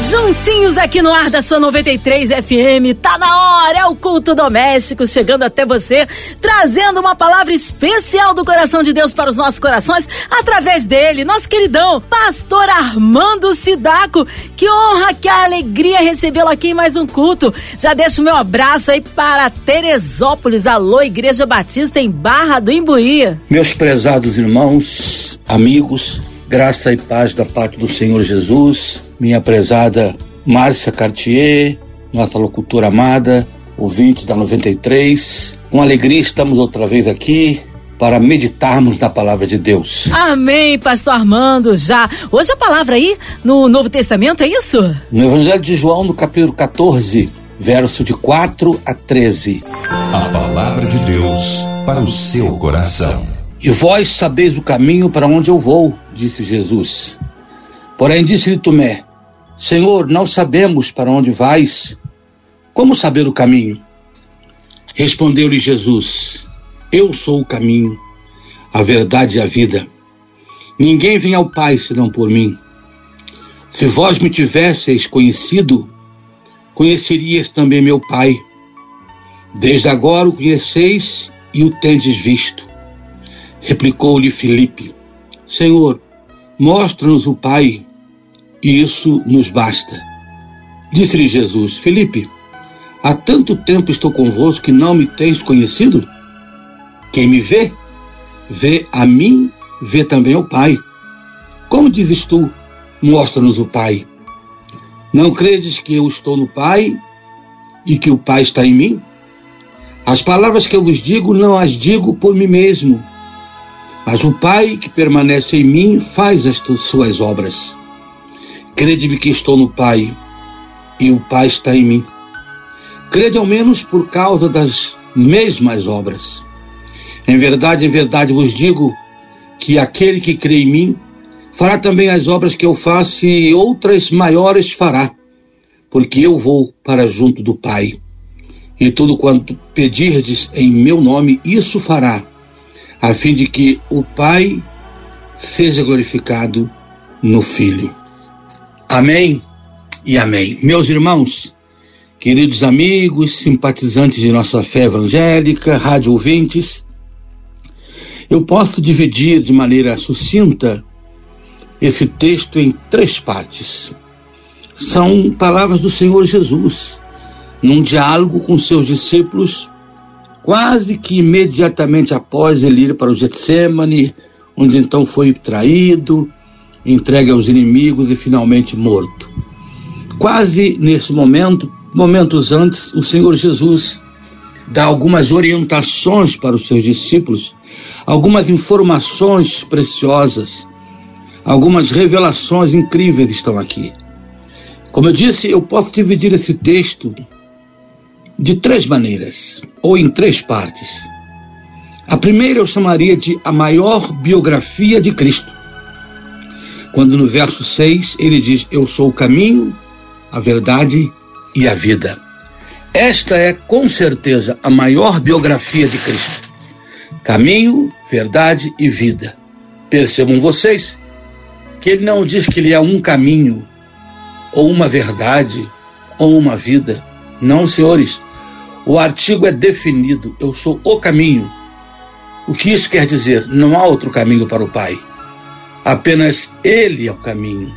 Juntinhos aqui no ar da sua 93 FM, tá na hora, é o culto doméstico chegando até você, trazendo uma palavra especial do coração de Deus para os nossos corações, através dele, nosso queridão, pastor Armando Sidaco. Que honra, que alegria recebê-lo aqui em mais um culto. Já deixo meu abraço aí para Teresópolis, alô, Igreja Batista em Barra do Imbuí. Meus prezados irmãos, amigos, graça e paz da parte do Senhor Jesus minha prezada Márcia Cartier, nossa locutora amada, ouvinte da 93. Com alegria estamos outra vez aqui para meditarmos na palavra de Deus. Amém, pastor Armando, já. Hoje a palavra aí no Novo Testamento, é isso? No Evangelho de João, no capítulo 14, verso de 4 a 13. A palavra de Deus para o seu coração. E vós sabeis o caminho para onde eu vou, disse Jesus. Porém disse-lhe Tomé: Senhor, não sabemos para onde vais. Como saber o caminho? Respondeu-lhe Jesus: Eu sou o caminho, a verdade e a vida. Ninguém vem ao Pai senão por mim. Se vós me tivesseis conhecido, conhecerias também meu Pai. Desde agora o conheceis e o tendes visto. Replicou-lhe Filipe: Senhor, mostra-nos o Pai e isso nos basta. Disse-lhe Jesus: Felipe, há tanto tempo estou convosco que não me tens conhecido? Quem me vê, vê a mim, vê também o Pai. Como dizes tu, mostra-nos o Pai? Não credes que eu estou no Pai e que o Pai está em mim? As palavras que eu vos digo não as digo por mim mesmo, mas o Pai que permanece em mim faz as suas obras. Crede-me que estou no Pai e o Pai está em mim. Crede ao menos por causa das mesmas obras. Em verdade, em verdade vos digo que aquele que crê em mim fará também as obras que eu faço e outras maiores fará, porque eu vou para junto do Pai. E tudo quanto pedirdes em meu nome, isso fará, a fim de que o Pai seja glorificado no Filho. Amém e amém. Meus irmãos, queridos amigos, simpatizantes de nossa fé evangélica, rádio ouvintes, eu posso dividir de maneira sucinta esse texto em três partes. São palavras do Senhor Jesus, num diálogo com seus discípulos, quase que imediatamente após ele ir para o Getsemane, onde então foi traído, entregue aos inimigos e finalmente morto. Quase nesse momento, momentos antes, o Senhor Jesus dá algumas orientações para os seus discípulos, algumas informações preciosas, algumas revelações incríveis estão aqui. Como eu disse, eu posso dividir esse texto de três maneiras, ou em três partes. A primeira eu chamaria de a maior biografia de Cristo quando no verso 6 ele diz: Eu sou o caminho, a verdade e a vida. Esta é com certeza a maior biografia de Cristo. Caminho, verdade e vida. Percebam vocês que ele não diz que ele é um caminho, ou uma verdade, ou uma vida. Não, senhores. O artigo é definido: eu sou o caminho. O que isso quer dizer? Não há outro caminho para o Pai. Apenas Ele é o caminho.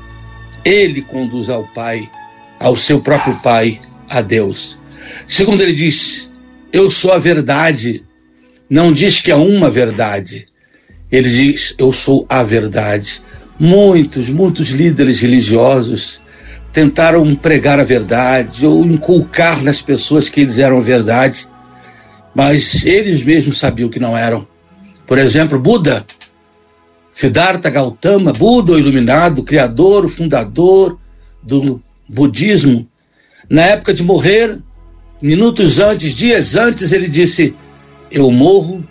Ele conduz ao Pai, ao seu próprio Pai, a Deus. Segundo ele diz, eu sou a verdade. Não diz que é uma verdade. Ele diz, eu sou a verdade. Muitos, muitos líderes religiosos tentaram pregar a verdade ou inculcar nas pessoas que eles eram verdade, mas eles mesmos sabiam que não eram. Por exemplo, Buda Siddhartha Gautama, Buda o iluminado, criador, fundador do budismo, na época de morrer, minutos antes, dias antes, ele disse: Eu morro,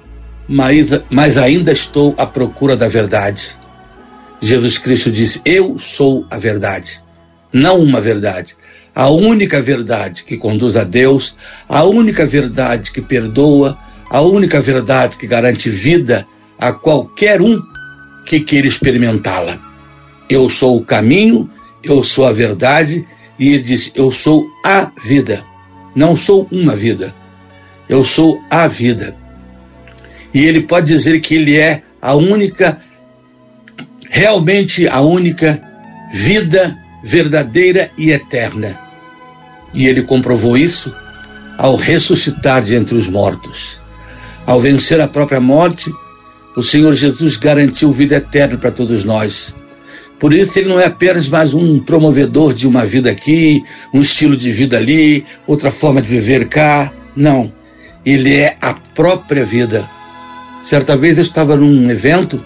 mas, mas ainda estou à procura da verdade. Jesus Cristo disse: Eu sou a verdade, não uma verdade. a única verdade que conduz a Deus, a única verdade que perdoa, a única verdade que garante vida a qualquer um que queira experimentá-la. Eu sou o caminho, eu sou a verdade, e ele diz: Eu sou a vida. Não sou uma vida, eu sou a vida. E ele pode dizer que ele é a única, realmente a única vida verdadeira e eterna. E ele comprovou isso ao ressuscitar de entre os mortos. Ao vencer a própria morte, o Senhor Jesus garantiu vida eterna para todos nós. Por isso, ele não é apenas mais um promovedor de uma vida aqui, um estilo de vida ali, outra forma de viver cá. Não. Ele é a própria vida. Certa vez eu estava num evento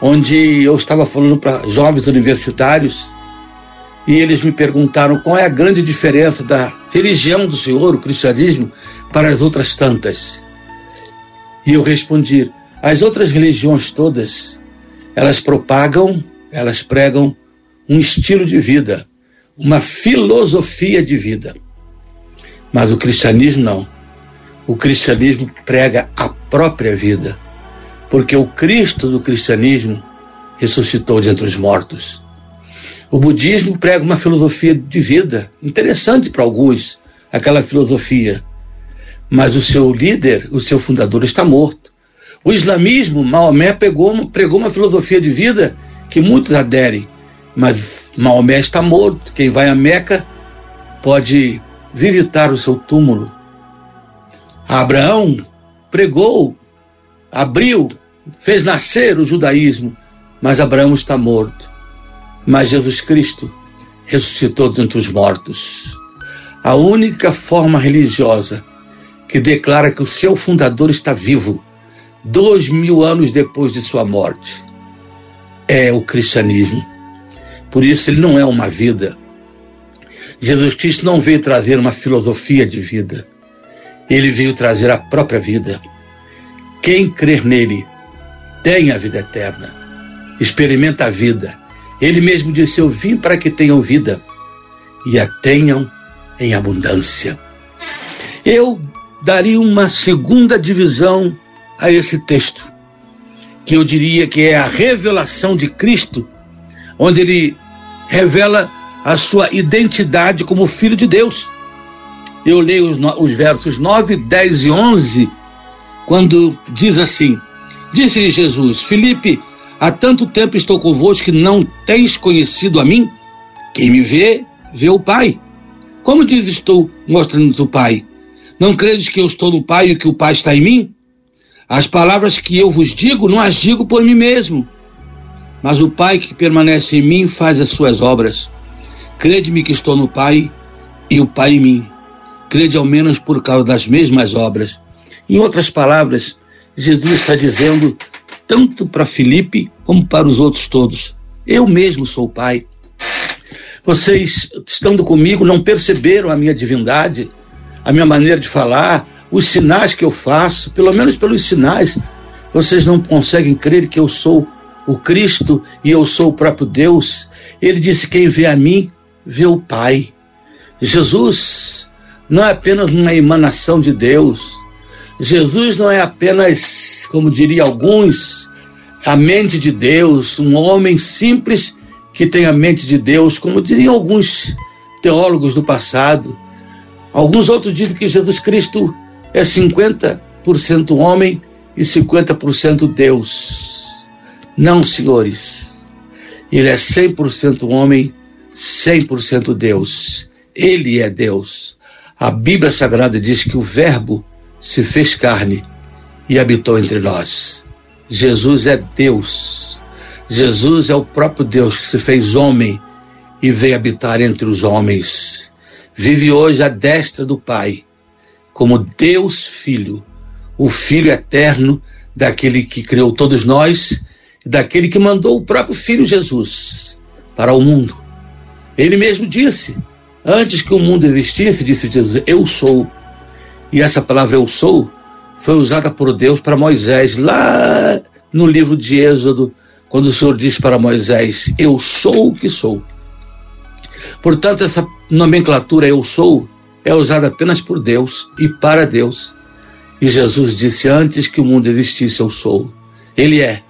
onde eu estava falando para jovens universitários e eles me perguntaram qual é a grande diferença da religião do Senhor, o cristianismo, para as outras tantas. E eu respondi: as outras religiões todas, elas propagam, elas pregam um estilo de vida, uma filosofia de vida. Mas o cristianismo não. O cristianismo prega a própria vida, porque o Cristo do cristianismo ressuscitou de entre os mortos. O budismo prega uma filosofia de vida, interessante para alguns, aquela filosofia. Mas o seu líder, o seu fundador, está morto. O islamismo, Maomé pegou, pregou uma filosofia de vida que muitos aderem, mas Maomé está morto. Quem vai a Meca pode visitar o seu túmulo. Abraão pregou, abriu, fez nascer o judaísmo, mas Abraão está morto. Mas Jesus Cristo ressuscitou dentre os mortos. A única forma religiosa que declara que o seu fundador está vivo, dois mil anos depois de sua morte, é o cristianismo. Por isso, ele não é uma vida. Jesus Cristo não veio trazer uma filosofia de vida. Ele veio trazer a própria vida. Quem crer nele tem a vida eterna, experimenta a vida ele mesmo disse: Eu vim para que tenham vida e a tenham em abundância. Eu daria uma segunda divisão a esse texto, que eu diria que é a revelação de Cristo, onde ele revela a sua identidade como Filho de Deus. Eu leio os, os versos 9, 10 e 11, quando diz assim: Disse-lhe Jesus, Filipe, Há tanto tempo estou convosco que não tens conhecido a mim? Quem me vê, vê o Pai. Como diz estou mostrando o Pai? Não credes que eu estou no Pai e que o Pai está em mim? As palavras que eu vos digo, não as digo por mim mesmo. Mas o Pai que permanece em mim faz as suas obras. Crede-me que estou no Pai e o Pai em mim. Crede ao menos por causa das mesmas obras. Em outras palavras, Jesus está dizendo tanto para Felipe como para os outros todos. Eu mesmo sou Pai. Vocês, estando comigo, não perceberam a minha divindade, a minha maneira de falar, os sinais que eu faço, pelo menos pelos sinais, vocês não conseguem crer que eu sou o Cristo e eu sou o próprio Deus. Ele disse: Quem vê a mim, vê o Pai. Jesus não é apenas uma emanação de Deus, Jesus não é apenas, como diria alguns, a mente de Deus, um homem simples que tem a mente de Deus, como diriam alguns teólogos do passado. Alguns outros dizem que Jesus Cristo é 50% homem e 50% Deus. Não, senhores. Ele é 100% homem, 100% Deus. Ele é Deus. A Bíblia Sagrada diz que o Verbo se fez carne e habitou entre nós. Jesus é Deus. Jesus é o próprio Deus que se fez homem e veio habitar entre os homens. Vive hoje à destra do Pai, como Deus Filho, o Filho eterno daquele que criou todos nós, daquele que mandou o próprio Filho Jesus para o mundo. Ele mesmo disse: Antes que o mundo existisse, disse Jesus, eu sou e essa palavra eu sou foi usada por Deus para Moisés lá no livro de Êxodo, quando o Senhor disse para Moisés: Eu sou o que sou. Portanto, essa nomenclatura eu sou é usada apenas por Deus e para Deus. E Jesus disse: Antes que o mundo existisse, eu sou. Ele é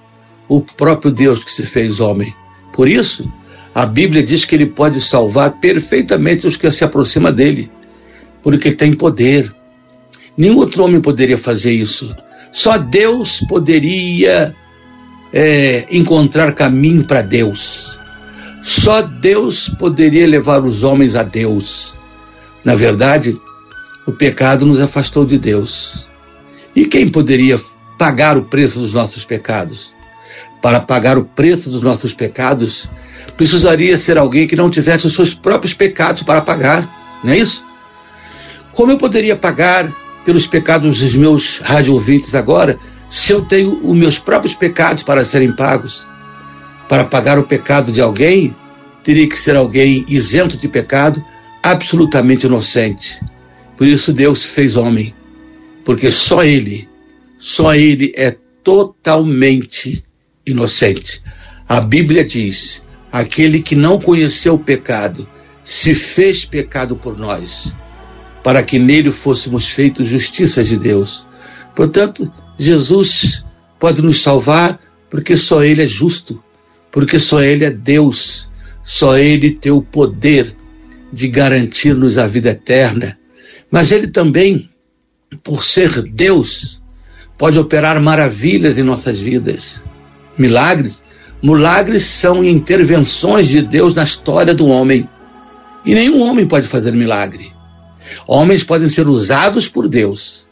o próprio Deus que se fez homem. Por isso, a Bíblia diz que ele pode salvar perfeitamente os que se aproximam dele, porque tem poder. Nenhum outro homem poderia fazer isso. Só Deus poderia é, encontrar caminho para Deus. Só Deus poderia levar os homens a Deus. Na verdade, o pecado nos afastou de Deus. E quem poderia pagar o preço dos nossos pecados? Para pagar o preço dos nossos pecados, precisaria ser alguém que não tivesse os seus próprios pecados para pagar, não é isso? Como eu poderia pagar pelos pecados dos meus rádio ouvintes agora, se eu tenho os meus próprios pecados para serem pagos? Para pagar o pecado de alguém, teria que ser alguém isento de pecado, absolutamente inocente. Por isso Deus fez homem, porque só Ele, só Ele é totalmente inocente. A Bíblia diz: aquele que não conheceu o pecado se fez pecado por nós, para que nele fôssemos feitos justiça de Deus. Portanto, Jesus pode nos salvar porque só Ele é justo, porque só Ele é Deus, só Ele tem o poder de garantir-nos a vida eterna. Mas Ele também, por ser Deus, pode operar maravilhas em nossas vidas, milagres. Milagres são intervenções de Deus na história do homem. E nenhum homem pode fazer milagre. Homens podem ser usados por Deus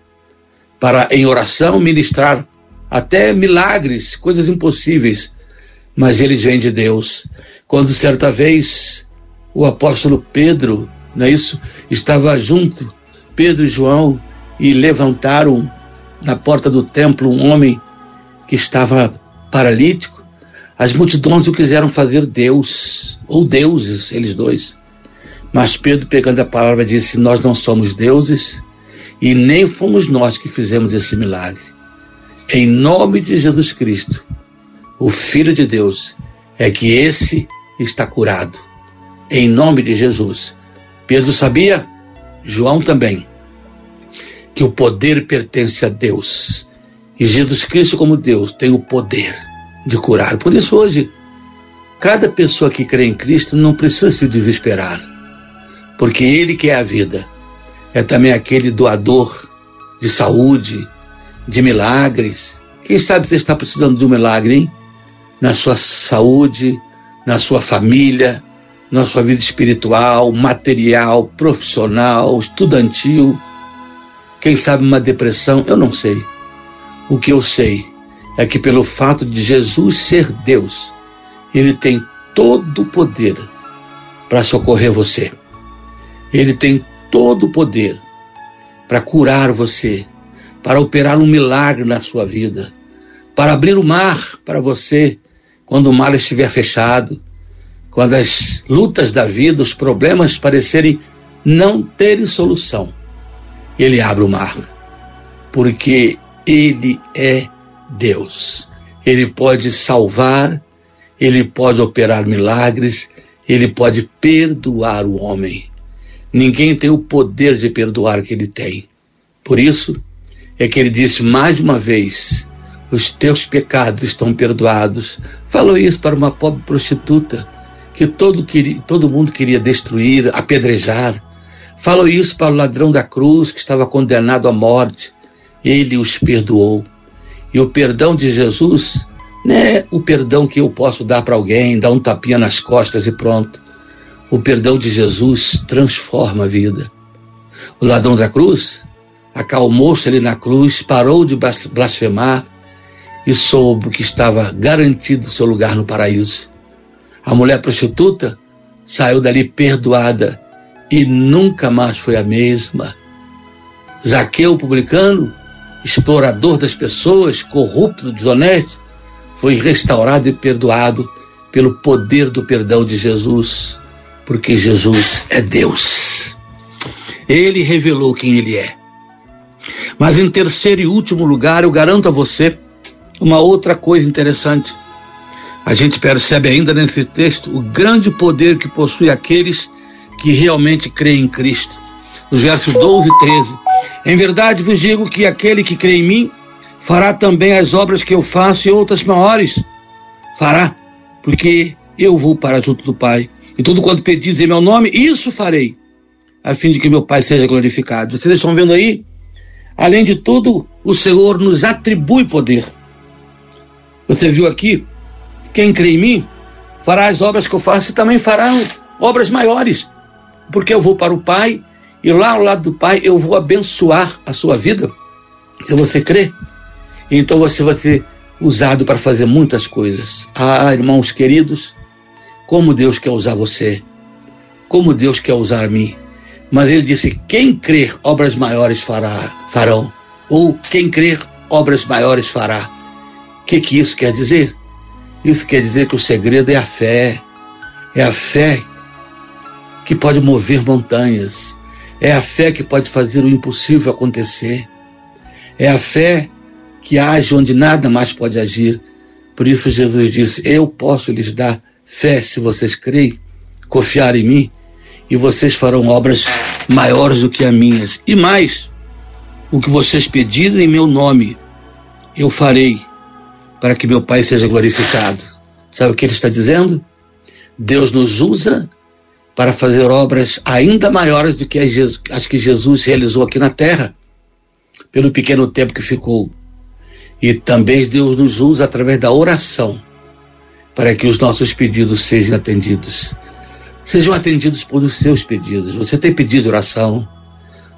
para, em oração, ministrar até milagres, coisas impossíveis, mas eles vêm de Deus. Quando certa vez o apóstolo Pedro, não é isso, estava junto, Pedro e João, e levantaram na porta do templo um homem que estava paralítico, as multidões o quiseram fazer Deus, ou deuses, eles dois. Mas Pedro, pegando a palavra, disse: Nós não somos deuses e nem fomos nós que fizemos esse milagre. Em nome de Jesus Cristo, o Filho de Deus, é que esse está curado. Em nome de Jesus. Pedro sabia, João também, que o poder pertence a Deus. E Jesus Cristo, como Deus, tem o poder de curar. Por isso, hoje, cada pessoa que crê em Cristo não precisa se desesperar porque Ele que é a vida. É também aquele doador de saúde, de milagres. Quem sabe você está precisando de um milagre, hein? Na sua saúde, na sua família, na sua vida espiritual, material, profissional, estudantil. Quem sabe uma depressão, eu não sei. O que eu sei é que pelo fato de Jesus ser Deus, ele tem todo o poder para socorrer você. Ele tem todo o poder para curar você, para operar um milagre na sua vida, para abrir o mar para você quando o mar estiver fechado, quando as lutas da vida, os problemas parecerem não terem solução. Ele abre o mar, porque Ele é Deus. Ele pode salvar, Ele pode operar milagres, Ele pode perdoar o homem. Ninguém tem o poder de perdoar que ele tem. Por isso é que ele disse mais uma vez: os teus pecados estão perdoados. Falou isso para uma pobre prostituta que todo, queria, todo mundo queria destruir, apedrejar. Falou isso para o ladrão da cruz que estava condenado à morte. Ele os perdoou. E o perdão de Jesus não é o perdão que eu posso dar para alguém, dar um tapinha nas costas e pronto. O perdão de Jesus transforma a vida. O ladrão da cruz acalmou-se ali na cruz, parou de blasfemar e soube que estava garantido seu lugar no paraíso. A mulher prostituta saiu dali perdoada e nunca mais foi a mesma. Zaqueu, publicano, explorador das pessoas, corrupto, desonesto, foi restaurado e perdoado pelo poder do perdão de Jesus porque Jesus é Deus. Ele revelou quem ele é. Mas em terceiro e último lugar, eu garanto a você uma outra coisa interessante. A gente percebe ainda nesse texto o grande poder que possui aqueles que realmente creem em Cristo. Nos versos 12 e 13. Em verdade vos digo que aquele que crê em mim fará também as obras que eu faço e outras maiores. Fará, porque eu vou para junto do Pai. E tudo quanto pedis em meu nome, isso farei, a fim de que meu Pai seja glorificado. Vocês estão vendo aí? Além de tudo, o Senhor nos atribui poder. Você viu aqui? Quem crê em mim fará as obras que eu faço e também fará obras maiores, porque eu vou para o Pai e lá ao lado do Pai eu vou abençoar a sua vida. Se você crê, então você vai ser usado para fazer muitas coisas. Ah, irmãos queridos, como Deus quer usar você, como Deus quer usar mim. Mas ele disse: quem crer, obras maiores fará, farão. Ou quem crer, obras maiores fará. O que, que isso quer dizer? Isso quer dizer que o segredo é a fé. É a fé que pode mover montanhas. É a fé que pode fazer o impossível acontecer. É a fé que age onde nada mais pode agir. Por isso Jesus disse: Eu posso lhes dar fé se vocês creem, confiar em mim, e vocês farão obras maiores do que as minhas. E mais, o que vocês pedirem em meu nome, eu farei, para que meu Pai seja glorificado. Sabe o que ele está dizendo? Deus nos usa para fazer obras ainda maiores do que as que Jesus realizou aqui na terra, pelo pequeno tempo que ficou. E também Deus nos usa através da oração para que os nossos pedidos sejam atendidos. Sejam atendidos por os seus pedidos. Você tem pedido oração?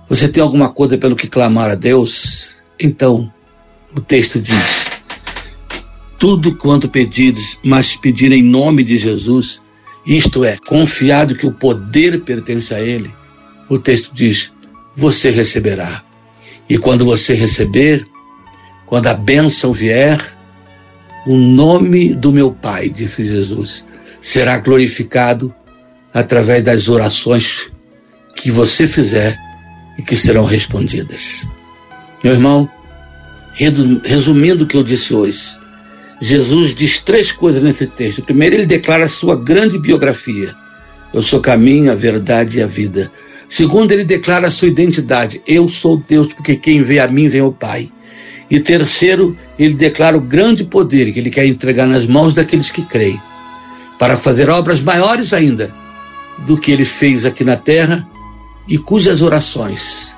Você tem alguma coisa pelo que clamar a Deus? Então, o texto diz: tudo quanto pedides, mas pedir em nome de Jesus, isto é, confiado que o poder pertence a Ele, o texto diz: você receberá. E quando você receber, quando a bênção vier, o nome do meu Pai, disse Jesus, será glorificado através das orações que você fizer e que serão respondidas. Meu irmão, resumindo o que eu disse hoje, Jesus diz três coisas nesse texto. Primeiro, ele declara a sua grande biografia. Eu sou caminho, a verdade e a vida. Segundo, ele declara a sua identidade. Eu sou Deus, porque quem vê a mim vê o Pai. E terceiro, ele declara o grande poder que ele quer entregar nas mãos daqueles que creem, para fazer obras maiores ainda do que ele fez aqui na terra e cujas orações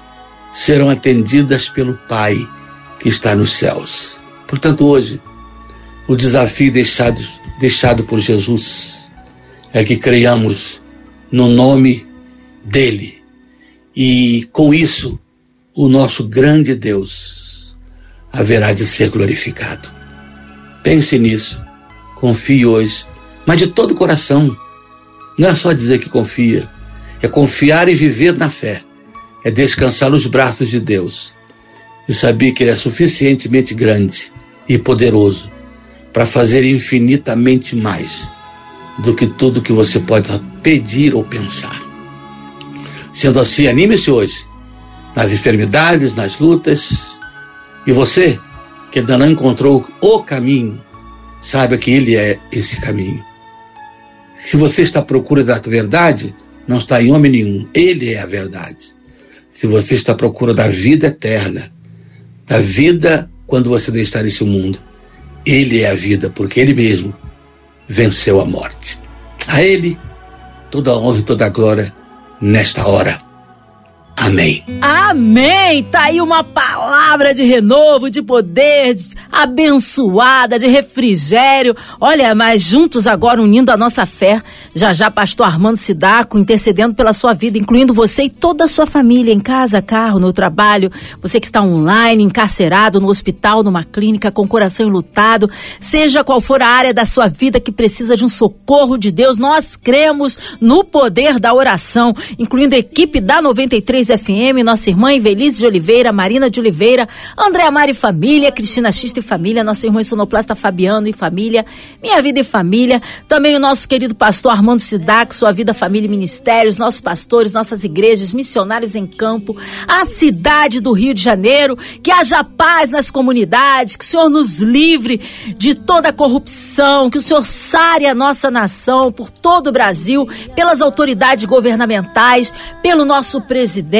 serão atendidas pelo Pai que está nos céus. Portanto, hoje, o desafio deixado, deixado por Jesus é que creiamos no nome dele e com isso o nosso grande Deus haverá de ser glorificado. Pense nisso, confie hoje, mas de todo o coração. Não é só dizer que confia, é confiar e viver na fé, é descansar nos braços de Deus e saber que Ele é suficientemente grande e poderoso para fazer infinitamente mais do que tudo que você pode pedir ou pensar. Sendo assim, anime-se hoje nas enfermidades, nas lutas, e você, que ainda não encontrou o caminho, saiba que Ele é esse caminho. Se você está à procura da verdade, não está em homem nenhum. Ele é a verdade. Se você está à procura da vida eterna, da vida quando você deixar esse mundo, Ele é a vida, porque Ele mesmo venceu a morte. A Ele toda a honra e toda a glória nesta hora. Amém. Amém! Tá aí uma palavra de renovo, de poder, de abençoada, de refrigério. Olha, mas juntos agora unindo a nossa fé. Já já, pastor Armando Sidaco intercedendo pela sua vida, incluindo você e toda a sua família, em casa, carro, no trabalho. Você que está online, encarcerado, no hospital, numa clínica, com o coração enlutado. Seja qual for a área da sua vida que precisa de um socorro de Deus, nós cremos no poder da oração, incluindo a equipe da 93 FM, nossa irmã Invelise de Oliveira, Marina de Oliveira, Andréa Mari Família, Cristina Xista e Família, nosso irmão sonoplasta Fabiano e Família, Minha Vida e Família, também o nosso querido pastor Armando Sidac, Sua Vida, Família e Ministérios, nossos pastores, nossas igrejas, missionários em campo, a cidade do Rio de Janeiro, que haja paz nas comunidades, que o Senhor nos livre de toda corrupção, que o Senhor sare a nossa nação por todo o Brasil, pelas autoridades governamentais, pelo nosso presidente.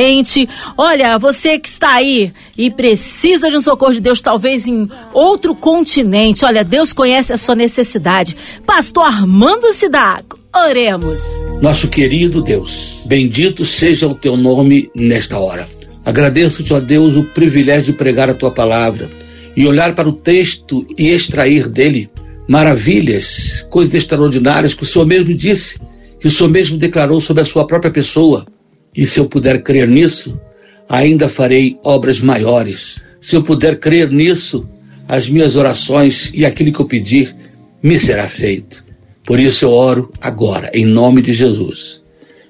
Olha, você que está aí e precisa de um socorro de Deus, talvez em outro continente. Olha, Deus conhece a sua necessidade. Pastor Armando Sidaco, oremos. Nosso querido Deus, bendito seja o teu nome nesta hora. Agradeço-te, ó Deus, o privilégio de pregar a tua palavra e olhar para o texto e extrair dele maravilhas, coisas extraordinárias que o Senhor mesmo disse, que o Senhor mesmo declarou sobre a sua própria pessoa. E se eu puder crer nisso, ainda farei obras maiores. Se eu puder crer nisso, as minhas orações e aquilo que eu pedir me será feito. Por isso eu oro agora, em nome de Jesus,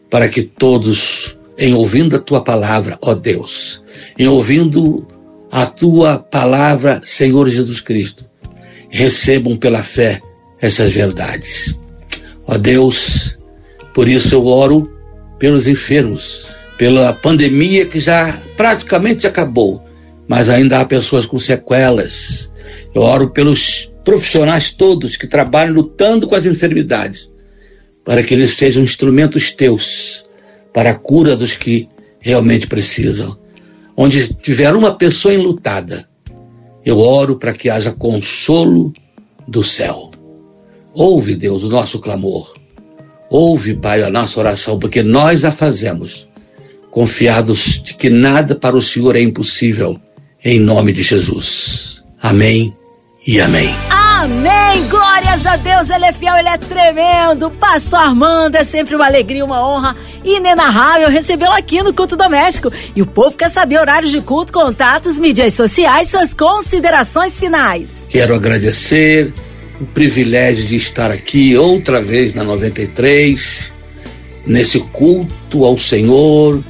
para que todos, em ouvindo a tua palavra, ó Deus, em ouvindo a tua palavra, Senhor Jesus Cristo, recebam pela fé essas verdades. Ó Deus, por isso eu oro pelos enfermos, pela pandemia que já praticamente acabou, mas ainda há pessoas com sequelas. Eu oro pelos profissionais todos que trabalham lutando com as enfermidades, para que eles sejam instrumentos teus para a cura dos que realmente precisam. Onde tiver uma pessoa enlutada, eu oro para que haja consolo do céu. Ouve, Deus, o nosso clamor. Ouve, Pai, a nossa oração, porque nós a fazemos, confiados de que nada para o Senhor é impossível, em nome de Jesus. Amém e amém. Amém! Glórias a Deus, Ele é fiel, Ele é tremendo. Pastor Armando, é sempre uma alegria, uma honra inenarrável recebê-lo aqui no Culto Doméstico. E o povo quer saber horários de culto, contatos, mídias sociais, suas considerações finais. Quero agradecer o privilégio de estar aqui outra vez na 93, nesse culto ao Senhor,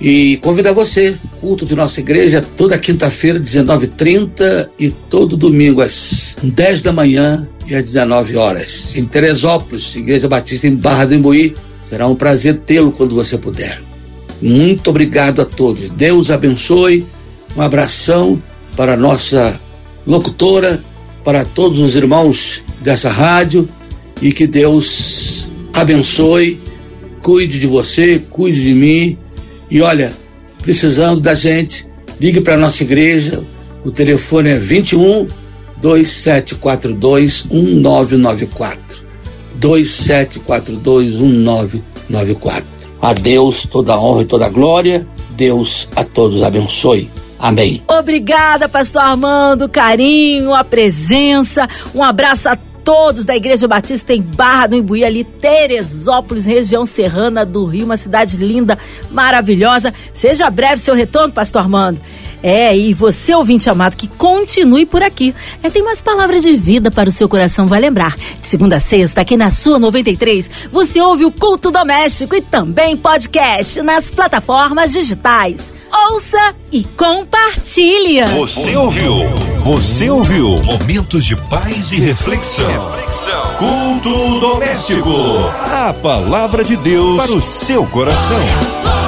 e convidar você, culto de nossa igreja, toda quinta-feira, 19h30 e todo domingo, às 10 da manhã e às 19 horas. Em Teresópolis, Igreja Batista em Barra do Imbuí. Será um prazer tê-lo quando você puder. Muito obrigado a todos. Deus abençoe. Um abração para a nossa locutora, para todos os irmãos dessa rádio e que Deus abençoe, cuide de você, cuide de mim e olha, precisando da gente, ligue para a nossa igreja. O telefone é 21 2742 1994. 2742 1994. A Deus toda a honra e toda a glória. Deus a todos abençoe. Amém. Obrigada, pastor Armando, carinho, a presença. Um abraço a todos da Igreja Batista em Barra do Imbuí, ali, Teresópolis, região serrana do Rio, uma cidade linda, maravilhosa. Seja breve seu retorno, Pastor Armando. É, e você, ouvinte amado, que continue por aqui. É, tem umas palavras de vida para o seu coração, vai lembrar. Segunda a sexta, aqui na sua 93, você ouve o Culto Doméstico e também podcast nas plataformas digitais. Ouça e compartilha. Você ouviu? Você ouviu? Momentos de paz e reflexão. reflexão. Culto doméstico. A palavra de Deus para o seu coração.